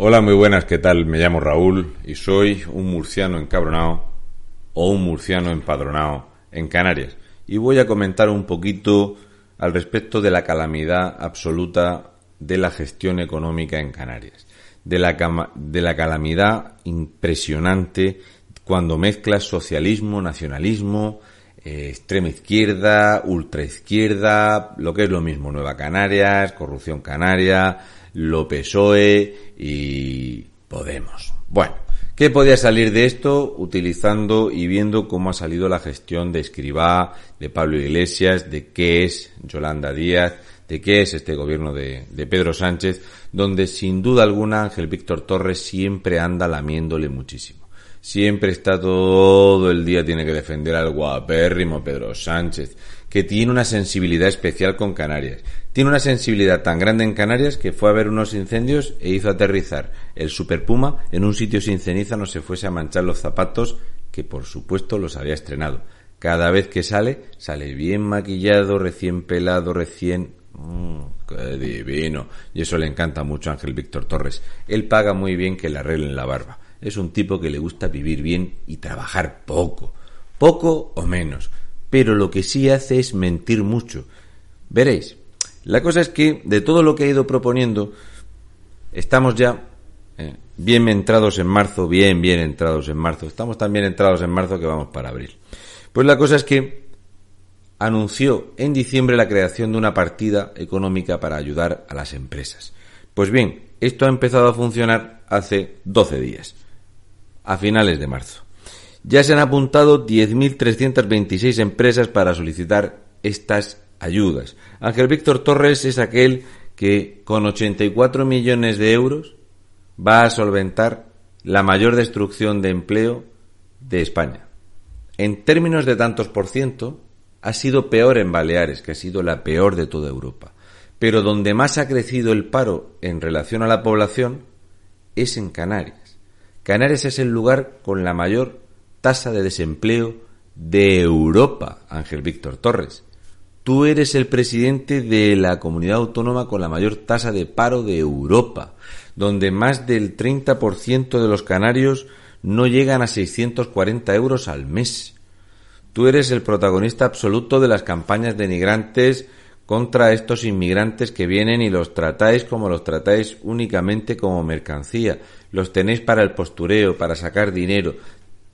Hola, muy buenas, ¿qué tal? Me llamo Raúl y soy un murciano encabronado o un murciano empadronado en Canarias. Y voy a comentar un poquito al respecto de la calamidad absoluta de la gestión económica en Canarias. De la, de la calamidad impresionante cuando mezclas socialismo, nacionalismo, eh, extrema izquierda, ultra izquierda, lo que es lo mismo, Nueva Canarias, corrupción canaria, lo PSOE y Podemos. Bueno, ¿qué podía salir de esto utilizando y viendo cómo ha salido la gestión de Escribá, de Pablo Iglesias, de qué es Yolanda Díaz, de qué es este gobierno de, de Pedro Sánchez, donde sin duda alguna Ángel Víctor Torres siempre anda lamiéndole muchísimo siempre está todo el día, tiene que defender al guapérrimo Pedro Sánchez, que tiene una sensibilidad especial con Canarias. Tiene una sensibilidad tan grande en Canarias que fue a ver unos incendios e hizo aterrizar el Super Puma en un sitio sin ceniza, no se fuese a manchar los zapatos, que por supuesto los había estrenado. Cada vez que sale, sale bien maquillado, recién pelado, recién... Mmm, ¡Qué divino! Y eso le encanta mucho a Ángel Víctor Torres. Él paga muy bien que le arreglen la barba es un tipo que le gusta vivir bien y trabajar poco, poco o menos, pero lo que sí hace es mentir mucho. Veréis, la cosa es que de todo lo que ha ido proponiendo, estamos ya eh, bien entrados en marzo, bien, bien entrados en marzo, estamos tan bien entrados en marzo que vamos para abril. Pues la cosa es que anunció en diciembre la creación de una partida económica para ayudar a las empresas. Pues bien, esto ha empezado a funcionar hace 12 días a finales de marzo. Ya se han apuntado 10.326 empresas para solicitar estas ayudas. Ángel Víctor Torres es aquel que con 84 millones de euros va a solventar la mayor destrucción de empleo de España. En términos de tantos por ciento, ha sido peor en Baleares, que ha sido la peor de toda Europa. Pero donde más ha crecido el paro en relación a la población es en Canarias. Canarias es el lugar con la mayor tasa de desempleo de Europa, Ángel Víctor Torres. Tú eres el presidente de la comunidad autónoma con la mayor tasa de paro de Europa, donde más del 30% de los canarios no llegan a 640 euros al mes. Tú eres el protagonista absoluto de las campañas denigrantes contra estos inmigrantes que vienen y los tratáis como los tratáis únicamente como mercancía. Los tenéis para el postureo, para sacar dinero.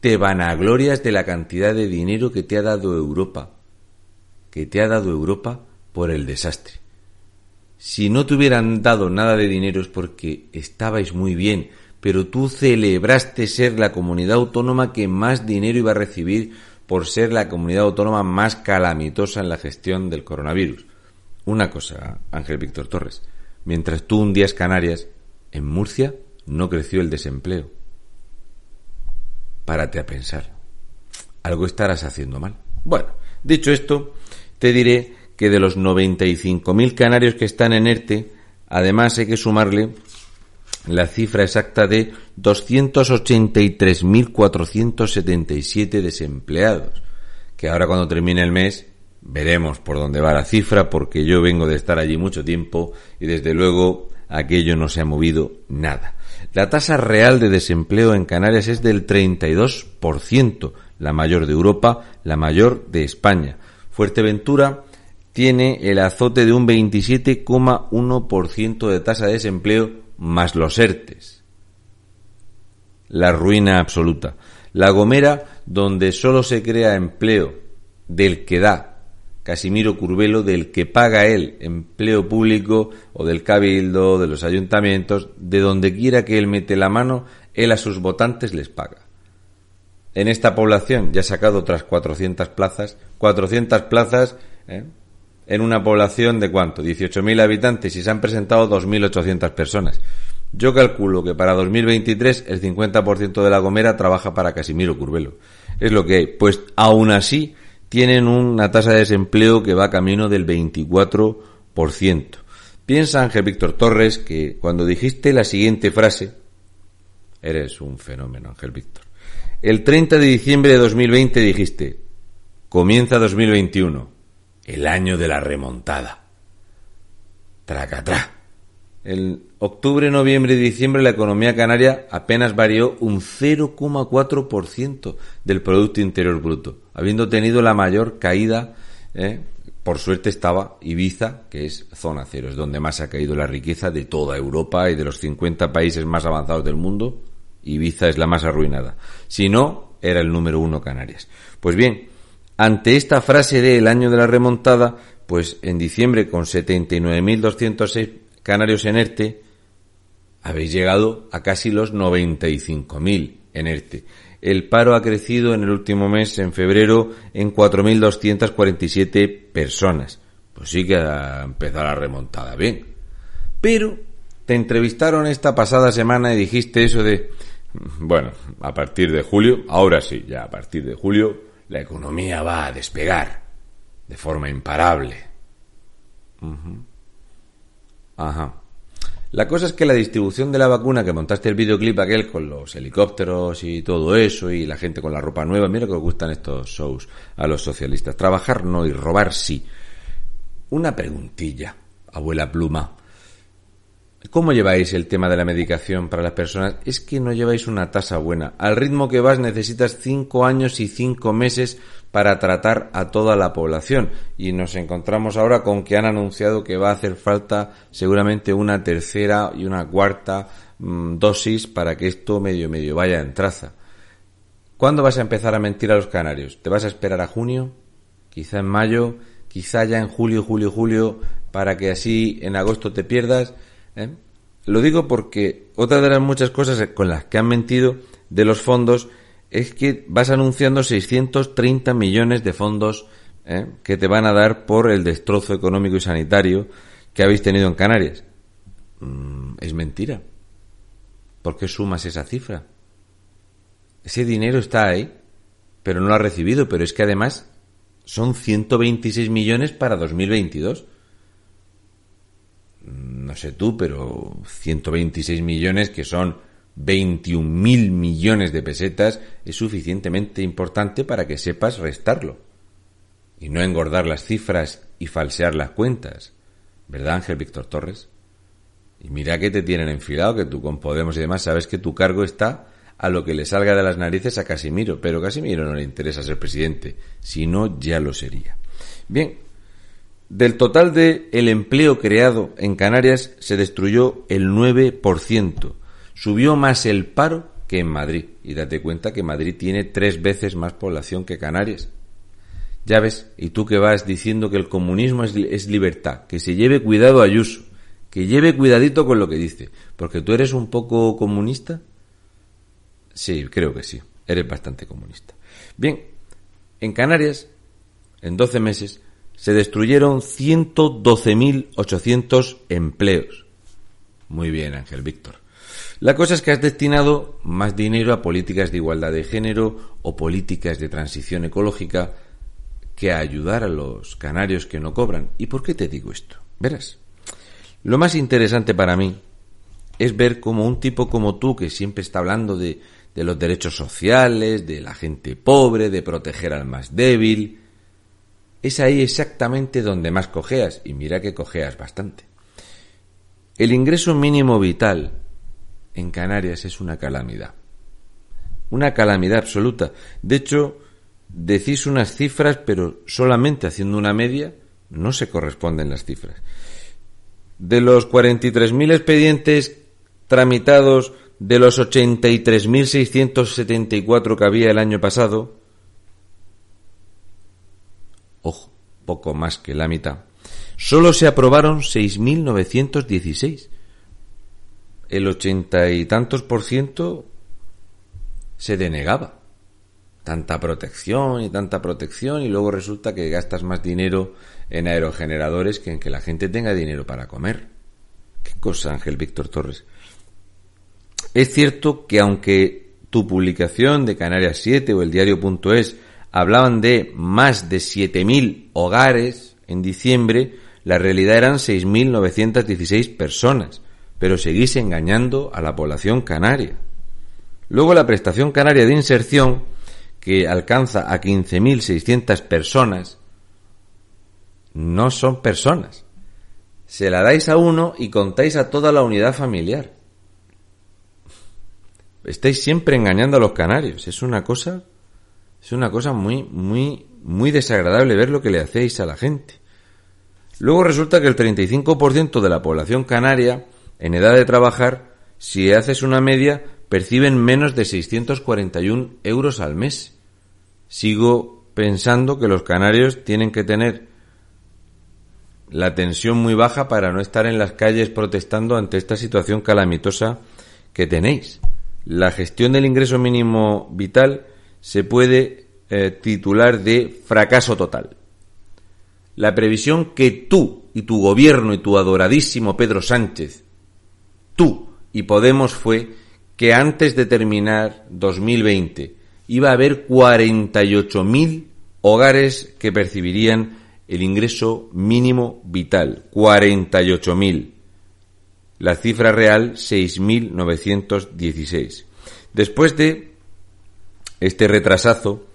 Te vanaglorias de la cantidad de dinero que te ha dado Europa. Que te ha dado Europa por el desastre. Si no te hubieran dado nada de dinero es porque estabais muy bien, pero tú celebraste ser la comunidad autónoma que más dinero iba a recibir por ser la comunidad autónoma más calamitosa en la gestión del coronavirus. Una cosa, Ángel Víctor Torres. Mientras tú hundías Canarias, en Murcia no creció el desempleo. Párate a pensar. Algo estarás haciendo mal. Bueno, dicho esto, te diré que de los 95.000 canarios que están en ERTE, además hay que sumarle la cifra exacta de 283.477 desempleados, que ahora cuando termine el mes Veremos por dónde va la cifra porque yo vengo de estar allí mucho tiempo y desde luego aquello no se ha movido nada. La tasa real de desempleo en Canarias es del 32%, la mayor de Europa, la mayor de España. Fuerteventura tiene el azote de un 27,1% de tasa de desempleo más los ERTES. La ruina absoluta. La Gomera, donde solo se crea empleo del que da Casimiro Curvelo del que paga él empleo público o del cabildo, de los ayuntamientos, de donde quiera que él mete la mano, él a sus votantes les paga. En esta población ya ha sacado otras 400 plazas, 400 plazas ¿eh? en una población de cuánto, 18.000 habitantes y se han presentado 2.800 personas. Yo calculo que para 2023 el 50% de la Gomera trabaja para Casimiro Curvelo. Es lo que hay. Pues aún así, tienen una tasa de desempleo que va camino del 24%. Piensa Ángel Víctor Torres que cuando dijiste la siguiente frase, eres un fenómeno Ángel Víctor, el 30 de diciembre de 2020 dijiste, comienza 2021, el año de la remontada. Tracatrá. En octubre, noviembre y diciembre la economía canaria apenas varió un 0,4% del Producto Interior Bruto, habiendo tenido la mayor caída. ¿eh? Por suerte estaba Ibiza, que es zona cero, es donde más ha caído la riqueza de toda Europa y de los 50 países más avanzados del mundo. Ibiza es la más arruinada. Si no, era el número uno Canarias. Pues bien, ante esta frase del año de la remontada, pues en diciembre con 79.206 canarios en ERTE, habéis llegado a casi los 95.000 en ERTE. El paro ha crecido en el último mes, en febrero, en 4.247 personas. Pues sí que ha empezado la remontada bien. Pero te entrevistaron esta pasada semana y dijiste eso de, bueno, a partir de julio, ahora sí, ya a partir de julio, la economía va a despegar de forma imparable. Ajá. La cosa es que la distribución de la vacuna, que montaste el videoclip aquel con los helicópteros y todo eso, y la gente con la ropa nueva, mira que os gustan estos shows a los socialistas. Trabajar no y robar sí. Una preguntilla, abuela pluma. ¿Cómo lleváis el tema de la medicación para las personas? Es que no lleváis una tasa buena. Al ritmo que vas necesitas cinco años y cinco meses para tratar a toda la población. Y nos encontramos ahora con que han anunciado que va a hacer falta seguramente una tercera y una cuarta mm, dosis para que esto medio medio vaya en traza. ¿Cuándo vas a empezar a mentir a los canarios? ¿Te vas a esperar a junio? Quizá en mayo, quizá ya en julio, julio, julio, para que así en agosto te pierdas. ¿Eh? Lo digo porque otra de las muchas cosas con las que han mentido de los fondos es que vas anunciando 630 millones de fondos ¿eh? que te van a dar por el destrozo económico y sanitario que habéis tenido en Canarias. Mm, es mentira. ¿Por qué sumas esa cifra? Ese dinero está ahí, pero no lo ha recibido, pero es que además son 126 millones para 2022 no sé tú, pero 126 millones que son 21 mil millones de pesetas es suficientemente importante para que sepas restarlo y no engordar las cifras y falsear las cuentas. ¿Verdad, Ángel Víctor Torres? Y mira que te tienen enfilado, que tú con Podemos y demás sabes que tu cargo está a lo que le salga de las narices a Casimiro, pero Casimiro no le interesa ser presidente, si no ya lo sería. Bien, del total de empleo creado en Canarias se destruyó el 9%. Subió más el paro que en Madrid. Y date cuenta que Madrid tiene tres veces más población que Canarias. Ya ves, y tú que vas diciendo que el comunismo es, es libertad, que se lleve cuidado Ayuso, que lleve cuidadito con lo que dice, porque tú eres un poco comunista. Sí, creo que sí, eres bastante comunista. Bien, en Canarias, en 12 meses, se destruyeron 112.800 empleos. Muy bien, Ángel Víctor. La cosa es que has destinado más dinero a políticas de igualdad de género o políticas de transición ecológica que a ayudar a los canarios que no cobran. ¿Y por qué te digo esto? Verás. Lo más interesante para mí es ver cómo un tipo como tú, que siempre está hablando de, de los derechos sociales, de la gente pobre, de proteger al más débil, es ahí exactamente donde más cojeas, y mira que cojeas bastante. El ingreso mínimo vital en Canarias es una calamidad. Una calamidad absoluta. De hecho, decís unas cifras, pero solamente haciendo una media no se corresponden las cifras. De los 43.000 expedientes tramitados de los 83.674 que había el año pasado, ojo, poco más que la mitad, solo se aprobaron 6.916. El ochenta y tantos por ciento se denegaba. Tanta protección y tanta protección y luego resulta que gastas más dinero en aerogeneradores que en que la gente tenga dinero para comer. Qué cosa, Ángel Víctor Torres. Es cierto que aunque tu publicación de Canarias 7 o el diario.es hablaban de más de 7.000 hogares en diciembre, la realidad eran 6.916 personas, pero seguís engañando a la población canaria. Luego la prestación canaria de inserción, que alcanza a 15.600 personas, no son personas. se la dais a uno y contáis a toda la unidad familiar. Estáis siempre engañando a los canarios. Es una cosa, es una cosa muy, muy, muy desagradable ver lo que le hacéis a la gente. Luego resulta que el 35% de la población canaria en edad de trabajar, si haces una media, perciben menos de 641 euros al mes. Sigo pensando que los canarios tienen que tener la tensión muy baja para no estar en las calles protestando ante esta situación calamitosa que tenéis. La gestión del ingreso mínimo vital se puede eh, titular de fracaso total. La previsión que tú y tu gobierno y tu adoradísimo Pedro Sánchez, tú y Podemos fue que antes de terminar 2020 iba a haber 48.000 hogares que percibirían el ingreso mínimo vital, 48.000. La cifra real, 6.916. Después de este retrasazo,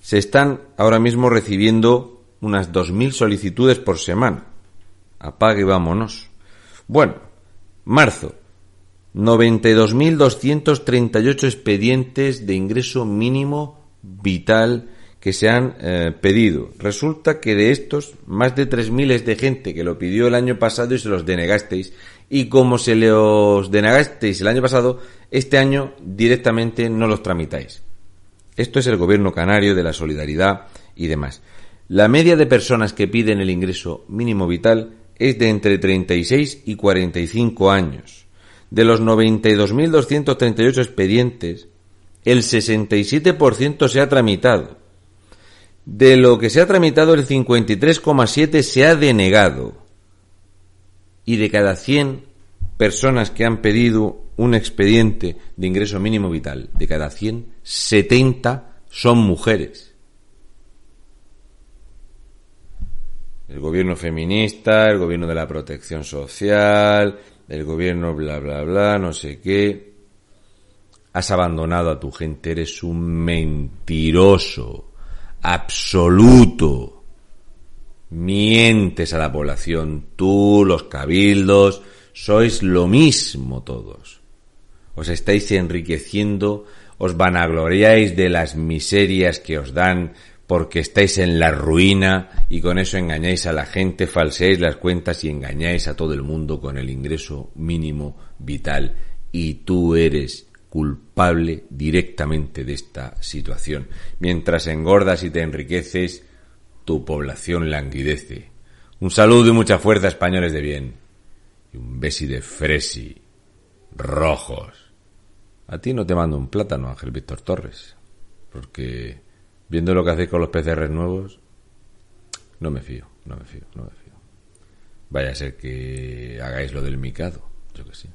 se están ahora mismo recibiendo unas 2.000 solicitudes por semana. Apague vámonos. Bueno, marzo, 92.238 expedientes de ingreso mínimo vital que se han eh, pedido. Resulta que de estos, más de 3.000 es de gente que lo pidió el año pasado y se los denegasteis. Y como se los denegasteis el año pasado, este año directamente no los tramitáis. Esto es el gobierno canario de la solidaridad y demás. La media de personas que piden el ingreso mínimo vital es de entre 36 y 45 años. De los 92.238 expedientes, el 67% se ha tramitado. De lo que se ha tramitado, el 53,7% se ha denegado. Y de cada 100 personas que han pedido un expediente de ingreso mínimo vital, de cada 100, 70 son mujeres. El gobierno feminista, el gobierno de la protección social, el gobierno bla bla bla, no sé qué. Has abandonado a tu gente, eres un mentiroso, absoluto. Mientes a la población, tú, los cabildos, sois lo mismo todos. Os estáis enriqueciendo, os vanagloriáis de las miserias que os dan porque estáis en la ruina y con eso engañáis a la gente, falseáis las cuentas y engañáis a todo el mundo con el ingreso mínimo vital y tú eres culpable directamente de esta situación. Mientras engordas y te enriqueces, tu población languidece. Un saludo y mucha fuerza, españoles de bien. Y un besi de fresi. Rojos. A ti no te mando un plátano, Ángel Víctor Torres. Porque viendo lo que hacéis con los PCR nuevos, no me fío, no me fío, no me fío. Vaya a ser que hagáis lo del micado, yo que sí.